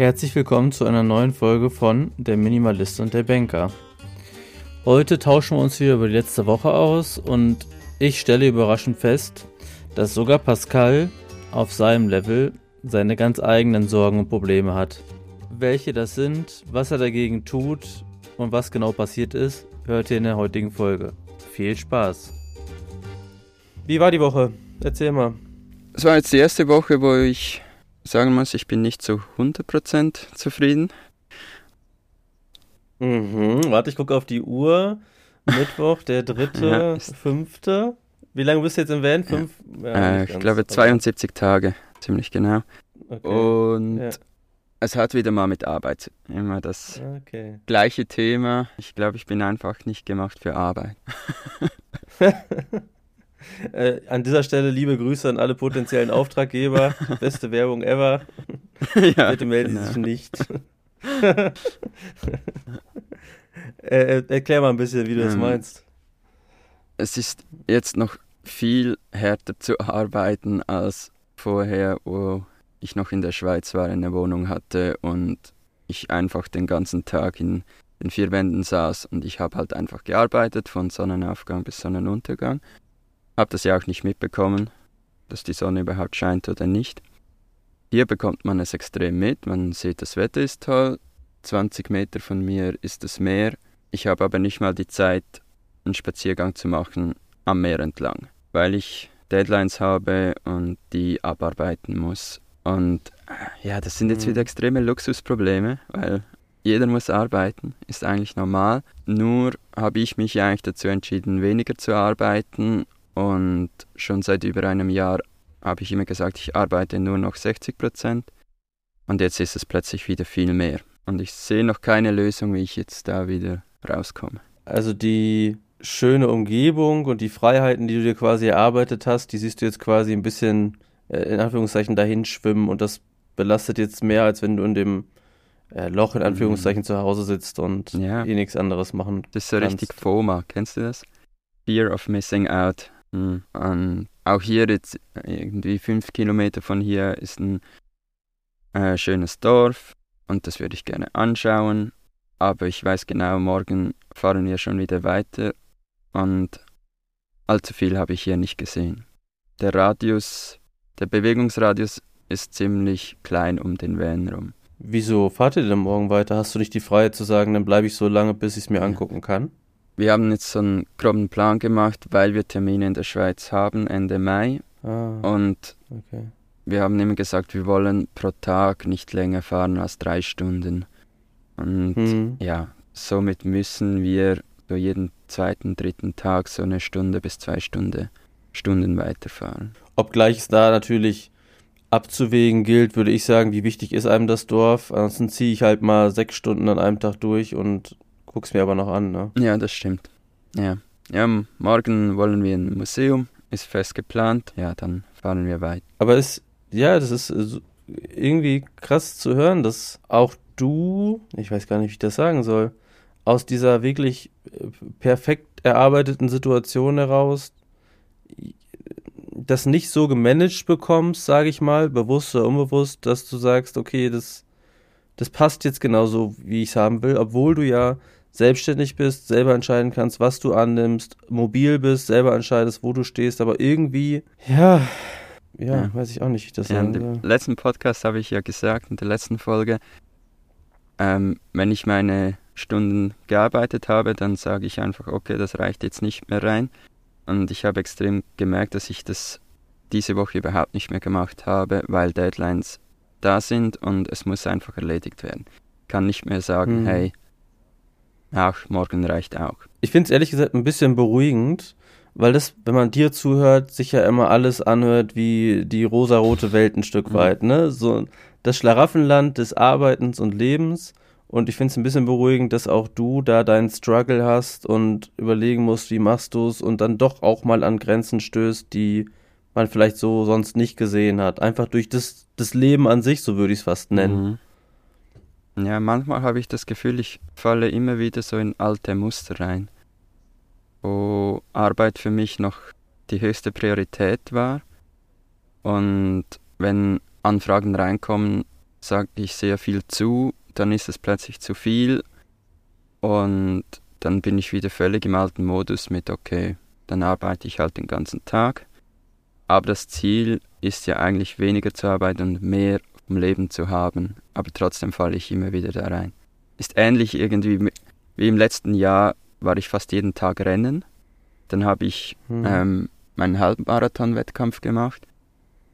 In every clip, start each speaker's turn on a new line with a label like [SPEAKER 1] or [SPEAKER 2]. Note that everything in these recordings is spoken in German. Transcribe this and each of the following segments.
[SPEAKER 1] Herzlich willkommen zu einer neuen Folge von Der Minimalist und der Banker. Heute tauschen wir uns wieder über die letzte Woche aus und ich stelle überraschend fest, dass sogar Pascal auf seinem Level seine ganz eigenen Sorgen und Probleme hat. Welche das sind, was er dagegen tut und was genau passiert ist, hört ihr in der heutigen Folge. Viel Spaß! Wie war die Woche? Erzähl mal.
[SPEAKER 2] Es war jetzt die erste Woche, wo ich sagen muss, ich bin nicht zu 100% zufrieden.
[SPEAKER 1] Mhm, warte, ich gucke auf die Uhr. Mittwoch, der dritte, ja, fünfte. Wie lange bist du jetzt im Van? Fünf?
[SPEAKER 2] Ja. Ja, äh, ich glaube 72 Tage, ziemlich genau. Okay. Und es hat wieder mal mit Arbeit. Immer das okay. gleiche Thema. Ich glaube, ich bin einfach nicht gemacht für Arbeit.
[SPEAKER 1] Äh, an dieser Stelle liebe Grüße an alle potenziellen Auftraggeber. Beste Werbung ever. ja, Bitte melden genau. Sie sich nicht. äh, erklär mal ein bisschen, wie du ähm, das meinst.
[SPEAKER 2] Es ist jetzt noch viel härter zu arbeiten als vorher, wo ich noch in der Schweiz war, eine Wohnung hatte und ich einfach den ganzen Tag in den vier Wänden saß und ich habe halt einfach gearbeitet von Sonnenaufgang bis Sonnenuntergang habe das ja auch nicht mitbekommen, dass die Sonne überhaupt scheint oder nicht. Hier bekommt man es extrem mit, man sieht, das Wetter ist toll, 20 Meter von mir ist das Meer, ich habe aber nicht mal die Zeit, einen Spaziergang zu machen am Meer entlang, weil ich Deadlines habe und die abarbeiten muss. Und äh, ja, das sind jetzt mhm. wieder extreme Luxusprobleme, weil jeder muss arbeiten, ist eigentlich normal. Nur habe ich mich eigentlich dazu entschieden, weniger zu arbeiten und schon seit über einem Jahr habe ich immer gesagt, ich arbeite nur noch 60 Prozent. Und jetzt ist es plötzlich wieder viel mehr. Und ich sehe noch keine Lösung, wie ich jetzt da wieder rauskomme.
[SPEAKER 1] Also die schöne Umgebung und die Freiheiten, die du dir quasi erarbeitet hast, die siehst du jetzt quasi ein bisschen äh, in Anführungszeichen dahin schwimmen und das belastet jetzt mehr, als wenn du in dem äh, Loch in Anführungszeichen mhm. zu Hause sitzt und ja. eh nichts anderes machen
[SPEAKER 2] Das ist so kannst. richtig FOMA, kennst du das? Fear of Missing Out. Mhm. Und auch hier jetzt irgendwie fünf Kilometer von hier ist ein äh, schönes Dorf und das würde ich gerne anschauen. Aber ich weiß genau, morgen fahren wir schon wieder weiter und allzu viel habe ich hier nicht gesehen. Der Radius, der Bewegungsradius ist ziemlich klein um den Van rum.
[SPEAKER 1] Wieso fahrt ihr denn morgen weiter? Hast du nicht die Freiheit zu sagen, dann bleibe ich so lange, bis ich es mir angucken kann?
[SPEAKER 2] Wir haben jetzt so einen groben Plan gemacht, weil wir Termine in der Schweiz haben Ende Mai. Ah, und okay. wir haben immer gesagt, wir wollen pro Tag nicht länger fahren als drei Stunden. Und hm. ja, somit müssen wir so jeden zweiten, dritten Tag so eine Stunde bis zwei Stunden, Stunden weiterfahren.
[SPEAKER 1] Obgleich es da natürlich abzuwägen gilt, würde ich sagen, wie wichtig ist einem das Dorf. Ansonsten ziehe ich halt mal sechs Stunden an einem Tag durch und Guck's mir aber noch an, ne?
[SPEAKER 2] Ja, das stimmt. Ja. Ja, morgen wollen wir ein Museum, ist fest geplant. Ja, dann fahren wir weiter.
[SPEAKER 1] Aber es, ja, das ist irgendwie krass zu hören, dass auch du, ich weiß gar nicht, wie ich das sagen soll, aus dieser wirklich äh, perfekt erarbeiteten Situation heraus das nicht so gemanagt bekommst, sage ich mal, bewusst oder unbewusst, dass du sagst, okay, das, das passt jetzt genauso, wie ich es haben will, obwohl du ja selbstständig bist, selber entscheiden kannst, was du annimmst, mobil bist, selber entscheidest, wo du stehst, aber irgendwie, ja, ja, ja. weiß ich auch nicht, wie ich das
[SPEAKER 2] ja, sagen soll. Im letzten Podcast habe ich ja gesagt, in der letzten Folge, ähm, wenn ich meine Stunden gearbeitet habe, dann sage ich einfach, okay, das reicht jetzt nicht mehr rein. Und ich habe extrem gemerkt, dass ich das diese Woche überhaupt nicht mehr gemacht habe, weil Deadlines da sind und es muss einfach erledigt werden. Ich kann nicht mehr sagen, mhm. hey, Ach, morgen reicht auch.
[SPEAKER 1] Ich finde es ehrlich gesagt ein bisschen beruhigend, weil das, wenn man dir zuhört, sich ja immer alles anhört wie die rosarote Welt ein Stück mhm. weit, ne? So das Schlaraffenland des Arbeitens und Lebens. Und ich finde es ein bisschen beruhigend, dass auch du da deinen Struggle hast und überlegen musst, wie machst du es und dann doch auch mal an Grenzen stößt, die man vielleicht so sonst nicht gesehen hat. Einfach durch das, das Leben an sich, so würde ich es fast nennen. Mhm.
[SPEAKER 2] Ja, manchmal habe ich das Gefühl, ich falle immer wieder so in alte Muster rein, wo Arbeit für mich noch die höchste Priorität war. Und wenn Anfragen reinkommen, sage ich sehr viel zu, dann ist es plötzlich zu viel und dann bin ich wieder völlig im alten Modus mit, okay, dann arbeite ich halt den ganzen Tag. Aber das Ziel ist ja eigentlich weniger zu arbeiten und mehr vom Leben zu haben. Aber trotzdem falle ich immer wieder da rein. Ist ähnlich irgendwie wie im letzten Jahr war ich fast jeden Tag rennen. Dann habe ich hm. ähm, meinen Halbmarathon-Wettkampf gemacht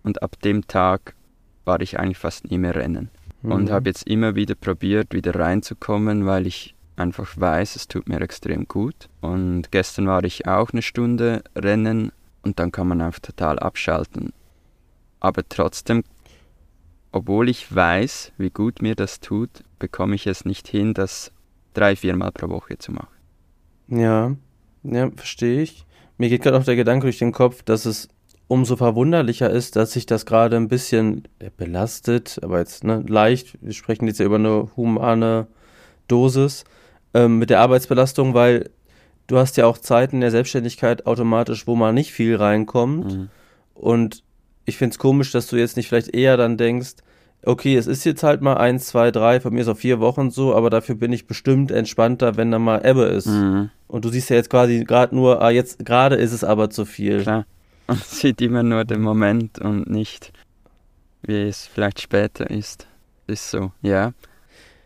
[SPEAKER 2] und ab dem Tag war ich eigentlich fast nie mehr rennen. Hm. Und habe jetzt immer wieder probiert, wieder reinzukommen, weil ich einfach weiß, es tut mir extrem gut. Und gestern war ich auch eine Stunde rennen und dann kann man einfach total abschalten. Aber trotzdem, obwohl ich weiß, wie gut mir das tut, bekomme ich es nicht hin, das drei, viermal pro Woche zu machen.
[SPEAKER 1] Ja, ja, verstehe ich. Mir geht gerade auch der Gedanke durch den Kopf, dass es umso verwunderlicher ist, dass sich das gerade ein bisschen belastet, aber jetzt ne, leicht, wir sprechen jetzt ja über eine humane Dosis, ähm, mit der Arbeitsbelastung, weil du hast ja auch Zeiten der Selbstständigkeit automatisch, wo man nicht viel reinkommt. Mhm. Und ich finde es komisch, dass du jetzt nicht vielleicht eher dann denkst, okay, es ist jetzt halt mal eins, zwei, drei, von mir ist auch vier Wochen so, aber dafür bin ich bestimmt entspannter, wenn da mal Ebbe ist. Mhm. Und du siehst ja jetzt quasi gerade nur, ah, jetzt gerade ist es aber zu viel.
[SPEAKER 2] Klar. Man sieht immer nur den Moment und nicht, wie es vielleicht später ist. Ist so, ja.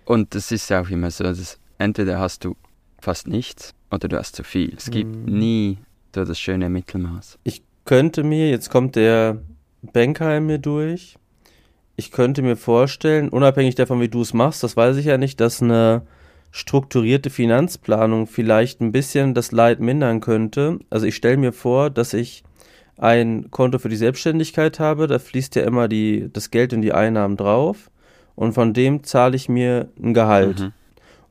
[SPEAKER 2] Und das ist ja auch immer so, dass entweder hast du fast nichts oder du hast zu viel. Es gibt mm. nie so das schöne Mittelmaß.
[SPEAKER 1] Ich könnte mir, jetzt kommt der Banker in mir durch, ich könnte mir vorstellen, unabhängig davon, wie du es machst, das weiß ich ja nicht, dass eine strukturierte Finanzplanung vielleicht ein bisschen das Leid mindern könnte. Also ich stelle mir vor, dass ich ein Konto für die Selbstständigkeit habe, da fließt ja immer die, das Geld und die Einnahmen drauf und von dem zahle ich mir ein Gehalt. Mhm.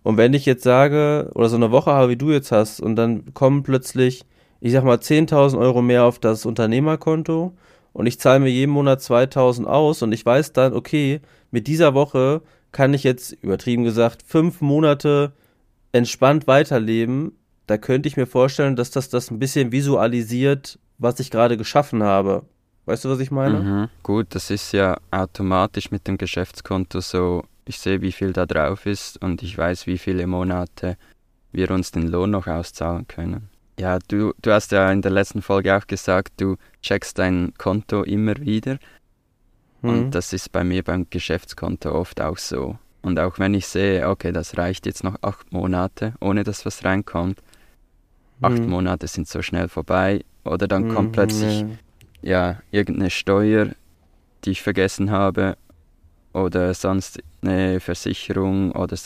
[SPEAKER 1] Und wenn ich jetzt sage, oder so eine Woche habe, wie du jetzt hast, und dann kommen plötzlich, ich sag mal, 10.000 Euro mehr auf das Unternehmerkonto und ich zahle mir jeden Monat 2.000 aus und ich weiß dann, okay, mit dieser Woche kann ich jetzt, übertrieben gesagt, fünf Monate entspannt weiterleben, da könnte ich mir vorstellen, dass das das ein bisschen visualisiert, was ich gerade geschaffen habe. Weißt du, was ich meine?
[SPEAKER 2] Mhm. Gut, das ist ja automatisch mit dem Geschäftskonto so ich sehe, wie viel da drauf ist und ich weiß, wie viele Monate wir uns den Lohn noch auszahlen können. Ja, du, du hast ja in der letzten Folge auch gesagt, du checkst dein Konto immer wieder. Mhm. Und das ist bei mir beim Geschäftskonto oft auch so. Und auch wenn ich sehe, okay, das reicht jetzt noch acht Monate, ohne dass was reinkommt, acht mhm. Monate sind so schnell vorbei. Oder dann mhm, kommt plötzlich ja. ja irgendeine Steuer, die ich vergessen habe oder sonst eine Versicherung oder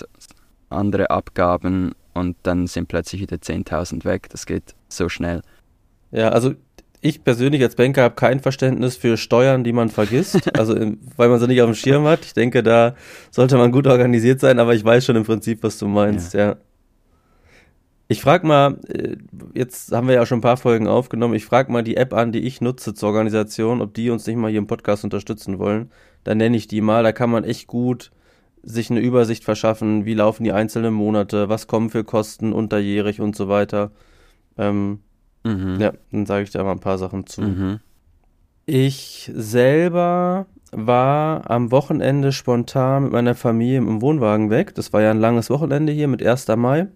[SPEAKER 2] andere Abgaben und dann sind plötzlich wieder 10.000 weg. Das geht so schnell.
[SPEAKER 1] Ja, also ich persönlich als Banker habe kein Verständnis für Steuern, die man vergisst, also weil man sie nicht auf dem Schirm hat. Ich denke, da sollte man gut organisiert sein, aber ich weiß schon im Prinzip, was du meinst, ja. ja. Ich frage mal, äh, jetzt haben wir ja schon ein paar Folgen aufgenommen, ich frage mal die App an, die ich nutze zur Organisation, ob die uns nicht mal hier im Podcast unterstützen wollen. Dann nenne ich die mal, da kann man echt gut sich eine Übersicht verschaffen, wie laufen die einzelnen Monate, was kommen für Kosten unterjährig und so weiter. Ähm, mhm. Ja, dann sage ich da mal ein paar Sachen zu. Mhm. Ich selber war am Wochenende spontan mit meiner Familie im Wohnwagen weg. Das war ja ein langes Wochenende hier mit 1. Mai.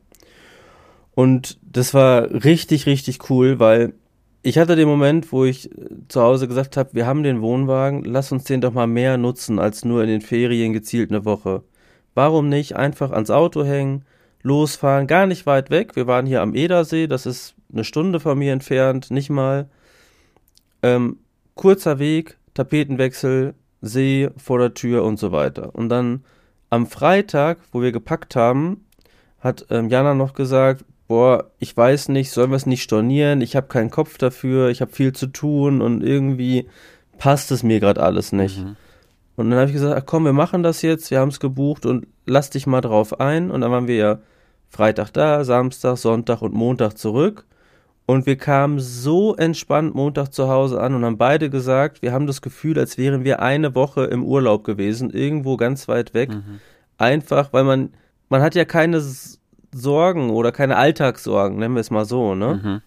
[SPEAKER 1] Und das war richtig, richtig cool, weil ich hatte den Moment, wo ich äh, zu Hause gesagt habe, wir haben den Wohnwagen, lass uns den doch mal mehr nutzen als nur in den Ferien gezielt eine Woche. Warum nicht einfach ans Auto hängen, losfahren, gar nicht weit weg. Wir waren hier am Edersee, das ist eine Stunde von mir entfernt, nicht mal. Ähm, kurzer Weg, Tapetenwechsel, See vor der Tür und so weiter. Und dann am Freitag, wo wir gepackt haben, hat ähm, Jana noch gesagt, boah, ich weiß nicht, sollen wir es nicht stornieren? Ich habe keinen Kopf dafür, ich habe viel zu tun und irgendwie passt es mir gerade alles nicht. Mhm. Und dann habe ich gesagt, ach komm, wir machen das jetzt, wir haben es gebucht und lass dich mal drauf ein. Und dann waren wir ja Freitag da, Samstag, Sonntag und Montag zurück. Und wir kamen so entspannt Montag zu Hause an und haben beide gesagt, wir haben das Gefühl, als wären wir eine Woche im Urlaub gewesen, irgendwo ganz weit weg. Mhm. Einfach, weil man, man hat ja keine Sorgen oder keine Alltagssorgen, nennen wir es mal so, ne? Mhm.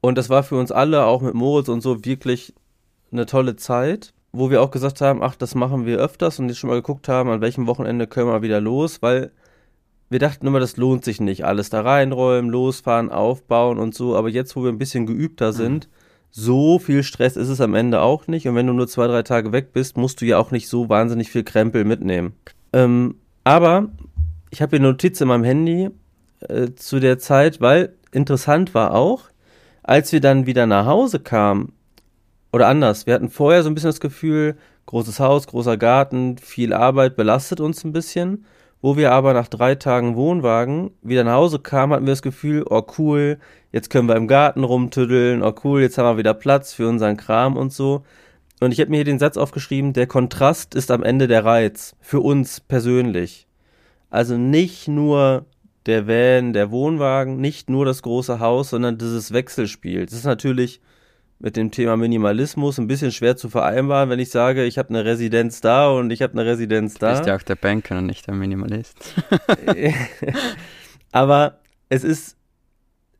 [SPEAKER 1] Und das war für uns alle, auch mit Moritz und so, wirklich eine tolle Zeit. wo wir auch gesagt haben, ach, das machen wir öfters und jetzt schon mal geguckt haben, an welchem Wochenende können wir wieder los, weil wir dachten immer, das lohnt sich nicht. Alles da reinräumen, losfahren, aufbauen und so. Aber jetzt, wo wir ein bisschen geübter mhm. sind, mhm. so viel Stress ist es am Ende auch nicht. Und wenn du nur zwei, drei Tage weg bist, musst du ja auch nicht so wahnsinnig viel Krempel mitnehmen. Ähm, aber ich habe hier Notiz in meinem Handy äh, zu der Zeit, weil interessant war auch, als wir dann wieder nach Hause kamen, oder anders, wir hatten vorher so ein bisschen das Gefühl, großes Haus, großer Garten, viel Arbeit belastet uns ein bisschen. Wo wir aber nach drei Tagen Wohnwagen wieder nach Hause kamen, hatten wir das Gefühl, oh cool, jetzt können wir im Garten rumtüddeln, oh cool, jetzt haben wir wieder Platz für unseren Kram und so. Und ich habe mir hier den Satz aufgeschrieben, der Kontrast ist am Ende der Reiz, für uns persönlich. Also nicht nur der Van, der Wohnwagen, nicht nur das große Haus, sondern dieses Wechselspiel. Das ist natürlich mit dem Thema Minimalismus ein bisschen schwer zu vereinbaren, wenn ich sage, ich habe eine Residenz da und ich habe eine Residenz da.
[SPEAKER 2] Du bist ja auch der Banker und nicht der Minimalist.
[SPEAKER 1] Aber es ist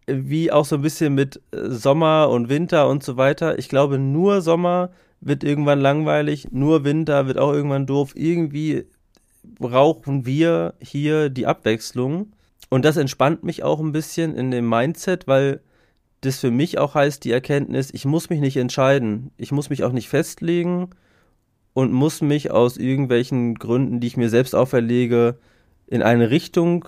[SPEAKER 1] wie auch so ein bisschen mit Sommer und Winter und so weiter. Ich glaube, nur Sommer wird irgendwann langweilig, nur Winter wird auch irgendwann doof. Irgendwie brauchen wir hier die Abwechslung. Und das entspannt mich auch ein bisschen in dem Mindset, weil das für mich auch heißt, die Erkenntnis, ich muss mich nicht entscheiden. Ich muss mich auch nicht festlegen und muss mich aus irgendwelchen Gründen, die ich mir selbst auferlege, in eine Richtung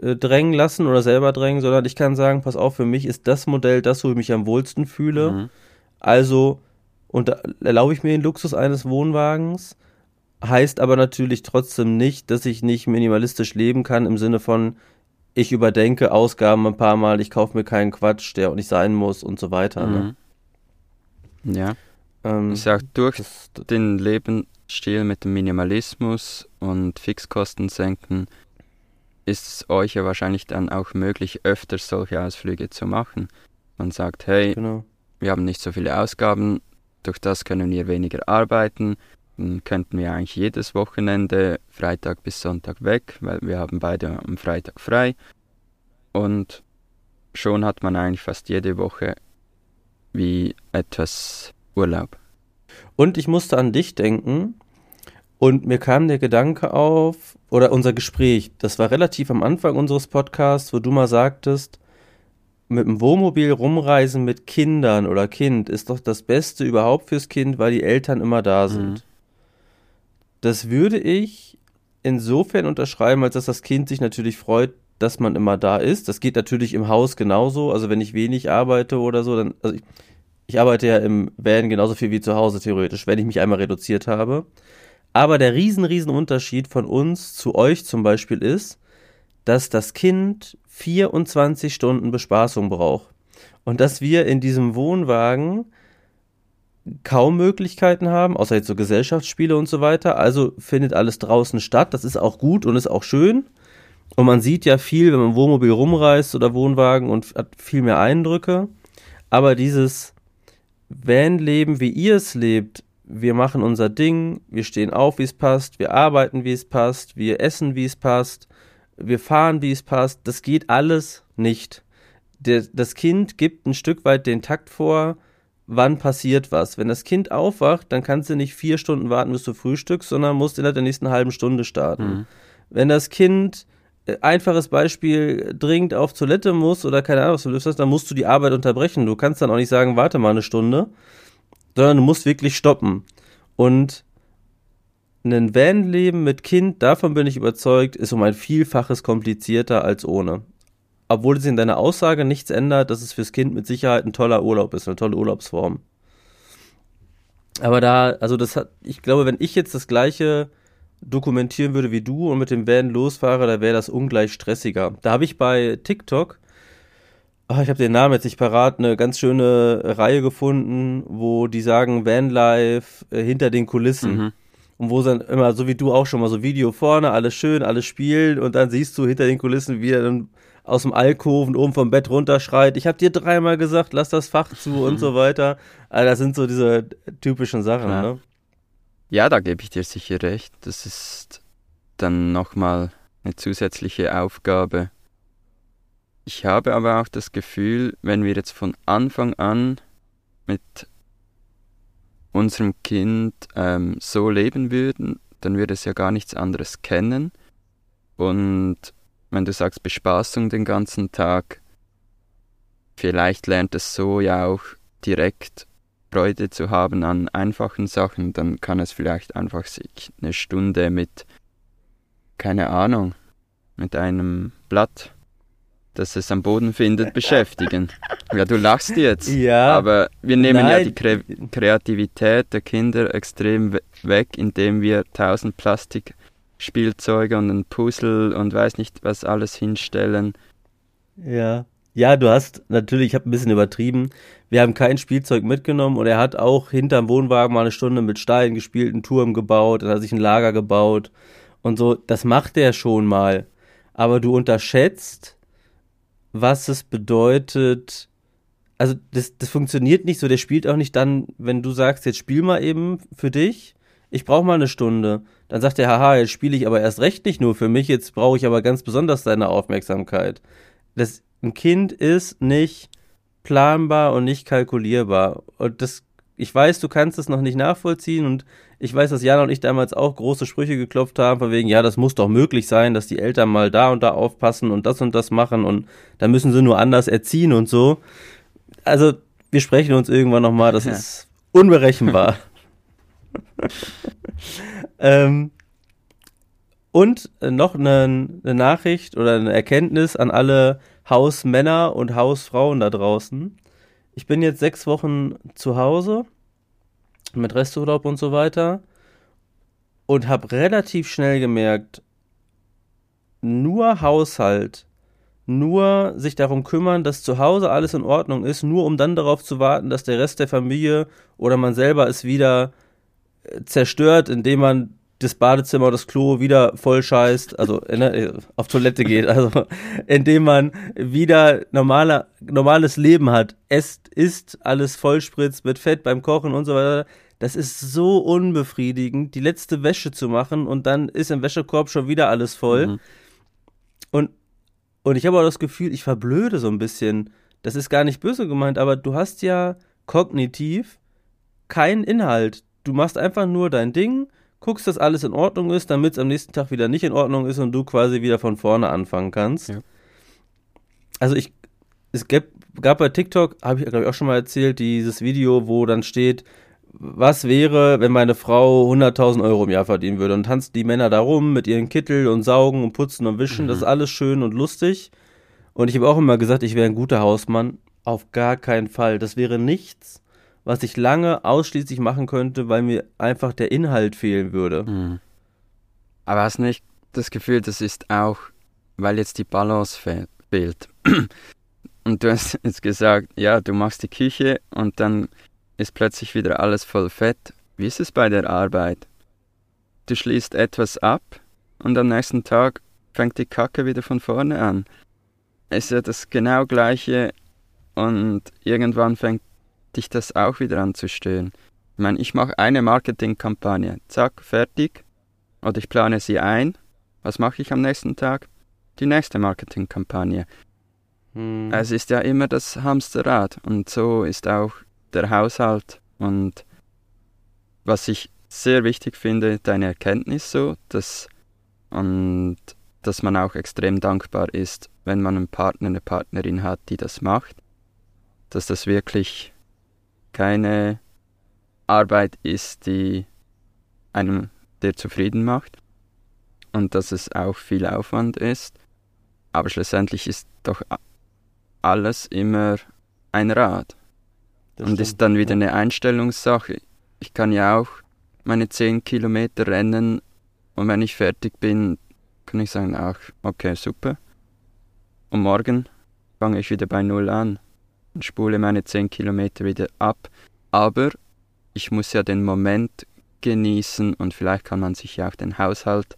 [SPEAKER 1] äh, drängen lassen oder selber drängen, sondern ich kann sagen, pass auf, für mich ist das Modell das, wo ich mich am wohlsten fühle. Mhm. Also und erlaube ich mir den Luxus eines Wohnwagens, heißt aber natürlich trotzdem nicht, dass ich nicht minimalistisch leben kann im Sinne von, ich überdenke Ausgaben ein paar Mal, ich kaufe mir keinen Quatsch, der auch nicht sein muss und so weiter. Ne?
[SPEAKER 2] Mhm. Ja. Ähm, ich sag, durch das, den Lebensstil mit dem Minimalismus und Fixkosten senken, ist es euch ja wahrscheinlich dann auch möglich, öfter solche Ausflüge zu machen. Man sagt, hey, genau. wir haben nicht so viele Ausgaben, durch das können wir weniger arbeiten, dann könnten wir eigentlich jedes Wochenende Freitag bis Sonntag weg, weil wir haben beide am Freitag frei. Und schon hat man eigentlich fast jede Woche wie etwas Urlaub.
[SPEAKER 1] Und ich musste an dich denken und mir kam der Gedanke auf, oder unser Gespräch, das war relativ am Anfang unseres Podcasts, wo du mal sagtest, mit dem Wohnmobil rumreisen mit Kindern oder Kind ist doch das Beste überhaupt fürs Kind, weil die Eltern immer da sind. Mhm. Das würde ich insofern unterschreiben, als dass das Kind sich natürlich freut, dass man immer da ist. Das geht natürlich im Haus genauso. Also wenn ich wenig arbeite oder so, dann, also ich, ich arbeite ja im Van genauso viel wie zu Hause theoretisch, wenn ich mich einmal reduziert habe. Aber der riesen, riesen Unterschied von uns zu euch zum Beispiel ist, dass das Kind 24 Stunden Bespaßung braucht. Und dass wir in diesem Wohnwagen kaum Möglichkeiten haben, außer jetzt so Gesellschaftsspiele und so weiter. Also findet alles draußen statt. Das ist auch gut und ist auch schön. Und man sieht ja viel, wenn man Wohnmobil rumreist oder Wohnwagen und hat viel mehr Eindrücke. Aber dieses Van-Leben, wie ihr es lebt, wir machen unser Ding, wir stehen auf, wie es passt, wir arbeiten, wie es passt, wir essen, wie es passt, wir fahren, wie es passt, das geht alles nicht. Der, das Kind gibt ein Stück weit den Takt vor, wann passiert was. Wenn das Kind aufwacht, dann kannst du nicht vier Stunden warten bis du frühstückst, sondern musst innerhalb der nächsten halben Stunde starten. Mhm. Wenn das Kind, äh, einfaches Beispiel, dringend auf Toilette muss oder keine Ahnung, was du hast, dann musst du die Arbeit unterbrechen. Du kannst dann auch nicht sagen, warte mal eine Stunde, sondern du musst wirklich stoppen. Und ein Van-Leben mit Kind, davon bin ich überzeugt, ist um ein Vielfaches komplizierter als ohne obwohl es in deiner Aussage nichts ändert, dass es fürs Kind mit Sicherheit ein toller Urlaub ist, eine tolle Urlaubsform. Aber da, also das hat, ich glaube, wenn ich jetzt das gleiche dokumentieren würde wie du und mit dem Van losfahre, da wäre das ungleich stressiger. Da habe ich bei TikTok, ach, ich habe den Namen jetzt nicht parat, eine ganz schöne Reihe gefunden, wo die sagen Vanlife äh, hinter den Kulissen. Mhm. Und wo dann immer, so wie du auch schon mal, so Video vorne, alles schön, alles spielen und dann siehst du hinter den Kulissen, wie er dann aus dem Alkoven oben vom Bett runterschreit, ich habe dir dreimal gesagt, lass das Fach zu und so weiter. Also das sind so diese typischen Sachen, ja. ne?
[SPEAKER 2] Ja, da gebe ich dir sicher recht. Das ist dann nochmal eine zusätzliche Aufgabe. Ich habe aber auch das Gefühl, wenn wir jetzt von Anfang an mit unserem Kind ähm, so leben würden, dann würde es ja gar nichts anderes kennen. Und wenn du sagst Bespaßung den ganzen Tag, vielleicht lernt es so ja auch direkt Freude zu haben an einfachen Sachen, dann kann es vielleicht einfach sich eine Stunde mit, keine Ahnung, mit einem Blatt, das es am Boden findet, beschäftigen. Ja, du lachst jetzt.
[SPEAKER 1] Ja.
[SPEAKER 2] Aber wir nehmen
[SPEAKER 1] Nein.
[SPEAKER 2] ja die Kre Kreativität der Kinder extrem we weg, indem wir tausend Plastikspielzeuge und ein Puzzle und weiß nicht was alles hinstellen.
[SPEAKER 1] Ja. Ja, du hast natürlich, ich habe ein bisschen übertrieben. Wir haben kein Spielzeug mitgenommen und er hat auch hinterm Wohnwagen mal eine Stunde mit Steinen gespielt, einen Turm gebaut, hat sich ein Lager gebaut und so. Das macht er schon mal. Aber du unterschätzt, was es bedeutet. Also, das, das funktioniert nicht so. Der spielt auch nicht dann, wenn du sagst, jetzt spiel mal eben für dich. Ich brauche mal eine Stunde. Dann sagt er, haha, jetzt spiele ich aber erst recht nicht nur für mich, jetzt brauche ich aber ganz besonders deine Aufmerksamkeit. Das, ein Kind ist nicht planbar und nicht kalkulierbar. Und das, ich weiß, du kannst es noch nicht nachvollziehen und ich weiß, dass Jana und ich damals auch große Sprüche geklopft haben, von wegen, ja, das muss doch möglich sein, dass die Eltern mal da und da aufpassen und das und das machen und da müssen sie nur anders erziehen und so. Also, wir sprechen uns irgendwann nochmal, das
[SPEAKER 2] Ja.
[SPEAKER 1] ist unberechenbar. ähm, und äh, noch eine, eine Nachricht oder eine Erkenntnis an alle Hausmänner und Hausfrauen da draußen. Ich bin jetzt sechs Wochen zu Hause mit Resturlaub und so weiter und habe relativ schnell gemerkt, nur Haushalt, nur sich darum kümmern, dass zu Hause alles in Ordnung ist, nur um dann darauf zu warten, dass der Rest der Familie oder man selber es wieder zerstört, indem man das Badezimmer das Klo wieder voll scheißt, also äh, auf Toilette geht, also indem man wieder normale, normales Leben hat, esst, isst, alles vollspritzt mit Fett beim Kochen und so weiter. Das ist so unbefriedigend, die letzte Wäsche zu machen und dann ist im Wäschekorb schon wieder alles voll.
[SPEAKER 2] Mhm.
[SPEAKER 1] Und, und ich habe auch das Gefühl, ich verblöde so ein bisschen. Das ist gar nicht böse gemeint, aber du hast ja kognitiv keinen Inhalt. Du machst einfach nur dein Ding, guckst, dass alles in Ordnung ist, damit es am nächsten Tag wieder nicht in Ordnung ist und du quasi wieder von vorne anfangen kannst.
[SPEAKER 2] Ja.
[SPEAKER 1] Also ich, es gab, gab bei TikTok, habe ich glaube ich auch schon mal erzählt, dieses Video, wo dann steht, was wäre, wenn meine Frau 100.000 Euro im Jahr verdienen würde und tanzt die Männer da rum mit ihren Kittel und saugen und putzen und wischen, das ist alles schön und lustig. Und ich habe auch immer gesagt, ich wäre ein guter Hausmann. Auf gar keinen Fall. Das wäre nichts, was ich lange ausschließlich machen könnte, weil mir einfach der Inhalt fehlen würde.
[SPEAKER 2] Mhm. Aber hast nicht das Gefühl, das ist auch, weil jetzt die Balance fe fehlt. Und du hast jetzt gesagt, ja, du machst die Küche und dann ist plötzlich wieder alles voll Fett. Wie ist es bei der Arbeit? Du schließt etwas ab und am nächsten Tag fängt die Kacke wieder von vorne an. Ist ja das genau gleiche und irgendwann fängt dich das auch wieder an zu stören. Ich meine, ich mache eine Marketingkampagne, zack, fertig, oder ich plane sie ein. Was mache ich am nächsten Tag? Die nächste Marketingkampagne.
[SPEAKER 1] Hm.
[SPEAKER 2] Es ist ja immer das Hamsterrad und so ist auch der Haushalt. Und was ich sehr wichtig finde, deine Erkenntnis so, dass, und dass man auch extrem dankbar ist, wenn man einen Partner, eine Partnerin hat, die das macht, dass das wirklich keine Arbeit ist, die einem der zufrieden macht und dass es auch viel Aufwand ist. Aber schlussendlich ist doch alles immer ein Rad
[SPEAKER 1] Das
[SPEAKER 2] und
[SPEAKER 1] stimmt.
[SPEAKER 2] ist dann wieder eine Einstellungssache. Ich kann ja auch meine 10 Kilometer rennen und wenn ich fertig bin, kann ich sagen, ach, okay, super. Und morgen fange ich wieder bei Null an spule meine 10 Kilometer wieder ab. Aber ich muss ja den Moment genießen und vielleicht kann man sich ja auch den Haushalt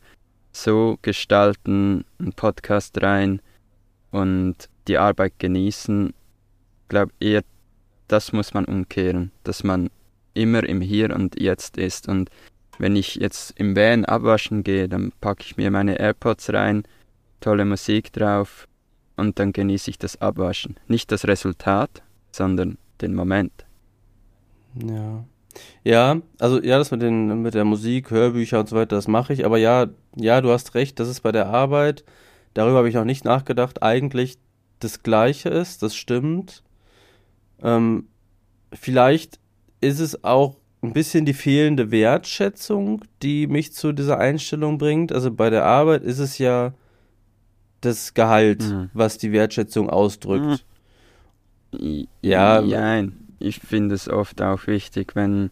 [SPEAKER 2] so gestalten, einen Podcast rein und die Arbeit genießen. Ich glaube eher, das muss man umkehren, dass man immer im Hier und Jetzt ist. Und wenn ich jetzt im Van abwaschen gehe, dann packe ich mir meine AirPods rein, tolle Musik drauf und dann genieße ich das Abwaschen. Nicht das Resultat, sondern den Moment.
[SPEAKER 1] Ja. Ja, also ja, das mit den mit der Musik, Hörbücher und so weiter, das mache ich, aber ja, ja, du hast recht, das ist bei der Arbeit, darüber habe ich noch nicht nachgedacht, eigentlich das gleiche ist, das stimmt. Ähm, vielleicht ist es auch ein bisschen die fehlende Wertschätzung, die mich zu dieser Einstellung bringt. Also bei der Arbeit ist es ja das Gehalt, mhm. was die Wertschätzung ausdrückt.
[SPEAKER 2] Mhm. Ja, nein. Ich finde es oft auch wichtig, wenn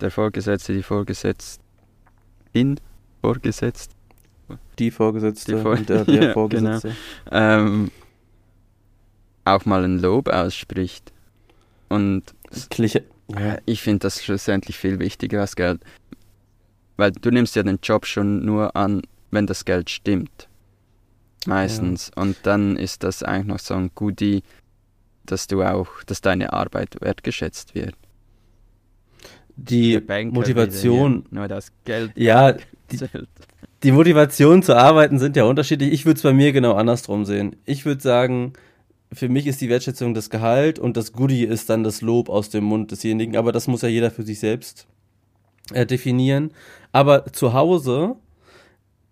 [SPEAKER 2] der Vorgesetzte, die Vorgesetzten, vorgesetzt,
[SPEAKER 1] die Vorgesetzte
[SPEAKER 2] die Vor
[SPEAKER 1] und der, der ja, Vorgesetzte,
[SPEAKER 2] genau. ähm, auch mal ein Lob ausspricht. Und
[SPEAKER 1] Kliche.
[SPEAKER 2] Ja. Ich finde das schlussendlich viel wichtiger als Geld. Weil du nimmst ja den Job schon nur an, wenn das Geld stimmt. Meistens. Ja. Und dann ist das eigentlich noch so ein Goodie, dass du auch, dass deine Arbeit wertgeschätzt wird.
[SPEAKER 1] Die Motivation.
[SPEAKER 2] Nur das Geld.
[SPEAKER 1] Ja, die, die Motivation zu arbeiten sind ja unterschiedlich. Ich würde es bei mir genau andersrum sehen. Ich würde sagen, für mich ist die Wertschätzung das Gehalt und das Goodie ist dann das Lob aus dem Mund desjenigen. Aber das muss ja jeder für sich selbst äh, definieren. Aber zu Hause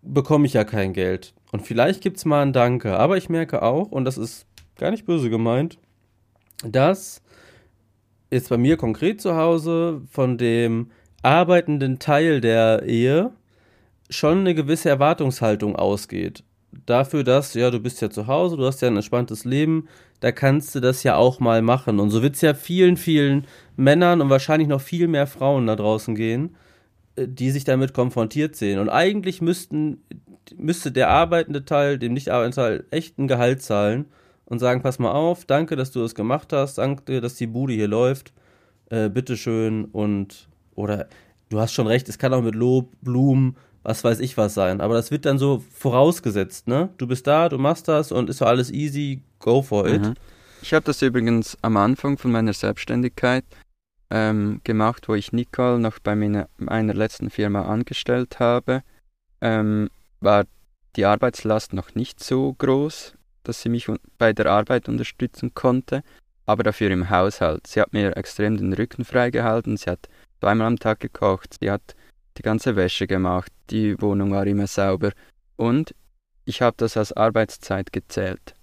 [SPEAKER 1] bekomme ich ja kein Geld. Und vielleicht gibt es mal ein Danke. Aber ich merke auch, und das ist gar nicht böse gemeint, dass jetzt bei mir konkret zu Hause von dem arbeitenden Teil der Ehe schon eine gewisse Erwartungshaltung ausgeht dafür, dass, ja, du bist ja zu Hause, du hast ja ein entspanntes Leben, da kannst du das ja auch mal machen. Und so wird es ja vielen, vielen Männern und wahrscheinlich noch viel mehr Frauen da draußen gehen, die sich damit konfrontiert sehen. Und eigentlich müssten, müsste der arbeitende Teil dem nicht arbeitenden Teil echt ein Gehalt zahlen und sagen, pass mal auf, danke, dass du das gemacht hast, danke, dass die Bude hier läuft, äh, bitteschön und, oder, du hast schon recht, es kann auch mit Lob, Blumen, was weiß ich was sein. Aber das wird dann so vorausgesetzt, ne? Du bist da, du machst das und ist so alles easy, go for it. Mhm.
[SPEAKER 2] Ich habe das übrigens am Anfang von meiner Selbstständigkeit ähm, gemacht, wo ich Nicole noch bei meiner, meiner letzten Firma angestellt habe. Ähm, war die Arbeitslast noch nicht so groß, dass sie mich bei der Arbeit unterstützen konnte, aber dafür im Haushalt. Sie hat mir extrem den Rücken freigehalten, sie hat zweimal am Tag gekocht, sie hat die ganze Wäsche gemacht, die Wohnung war immer sauber und ich habe das als Arbeitszeit gezählt.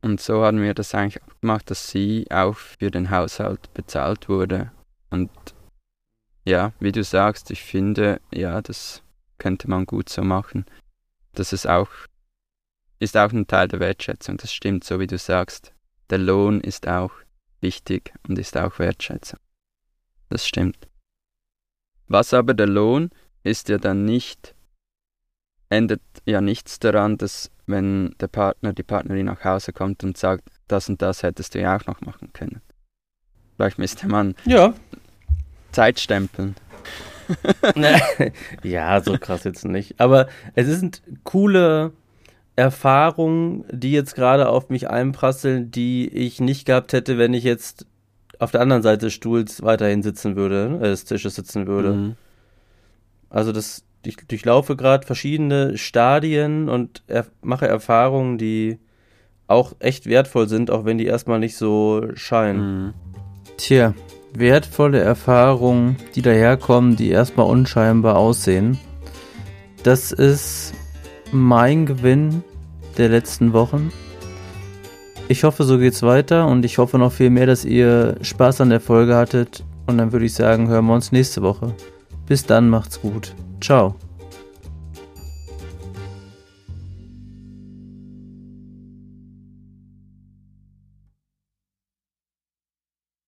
[SPEAKER 2] Und so haben wir das eigentlich gemacht, dass sie auch für den Haushalt bezahlt wurde. Und ja, wie du sagst, ich finde, ja, das könnte man gut so machen. Das ist auch, ist auch ein Teil der Wertschätzung. Das stimmt, so wie du sagst. Der Lohn ist auch wichtig und ist auch Wertschätzung. Das stimmt. Was aber der Lohn ist ja dann nicht, ändert ja nichts daran, dass wenn der Partner, die Partnerin nach Hause kommt und sagt, das und das hättest du ja auch noch machen können. Vielleicht müsste man
[SPEAKER 1] ja.
[SPEAKER 2] Zeit stempeln.
[SPEAKER 1] ja, so krass jetzt nicht. Aber es sind coole Erfahrungen, die jetzt gerade auf mich einprasseln, die ich nicht gehabt hätte, wenn ich jetzt auf der anderen Seite des Stuhls weiterhin sitzen würde, äh, des Tisches sitzen würde. Mhm. Also das, ich durchlaufe gerade verschiedene Stadien und er, mache Erfahrungen, die auch echt wertvoll sind, auch wenn die erstmal nicht so scheinen. Mhm. Tja, wertvolle Erfahrungen, die daherkommen, die erstmal unscheinbar aussehen. Das ist mein Gewinn der letzten Wochen. Ich hoffe, so geht's weiter und ich hoffe noch viel mehr, dass ihr Spaß an der Folge hattet. Und dann würde ich sagen, hören wir uns nächste Woche. Bis dann, macht's gut. Ciao.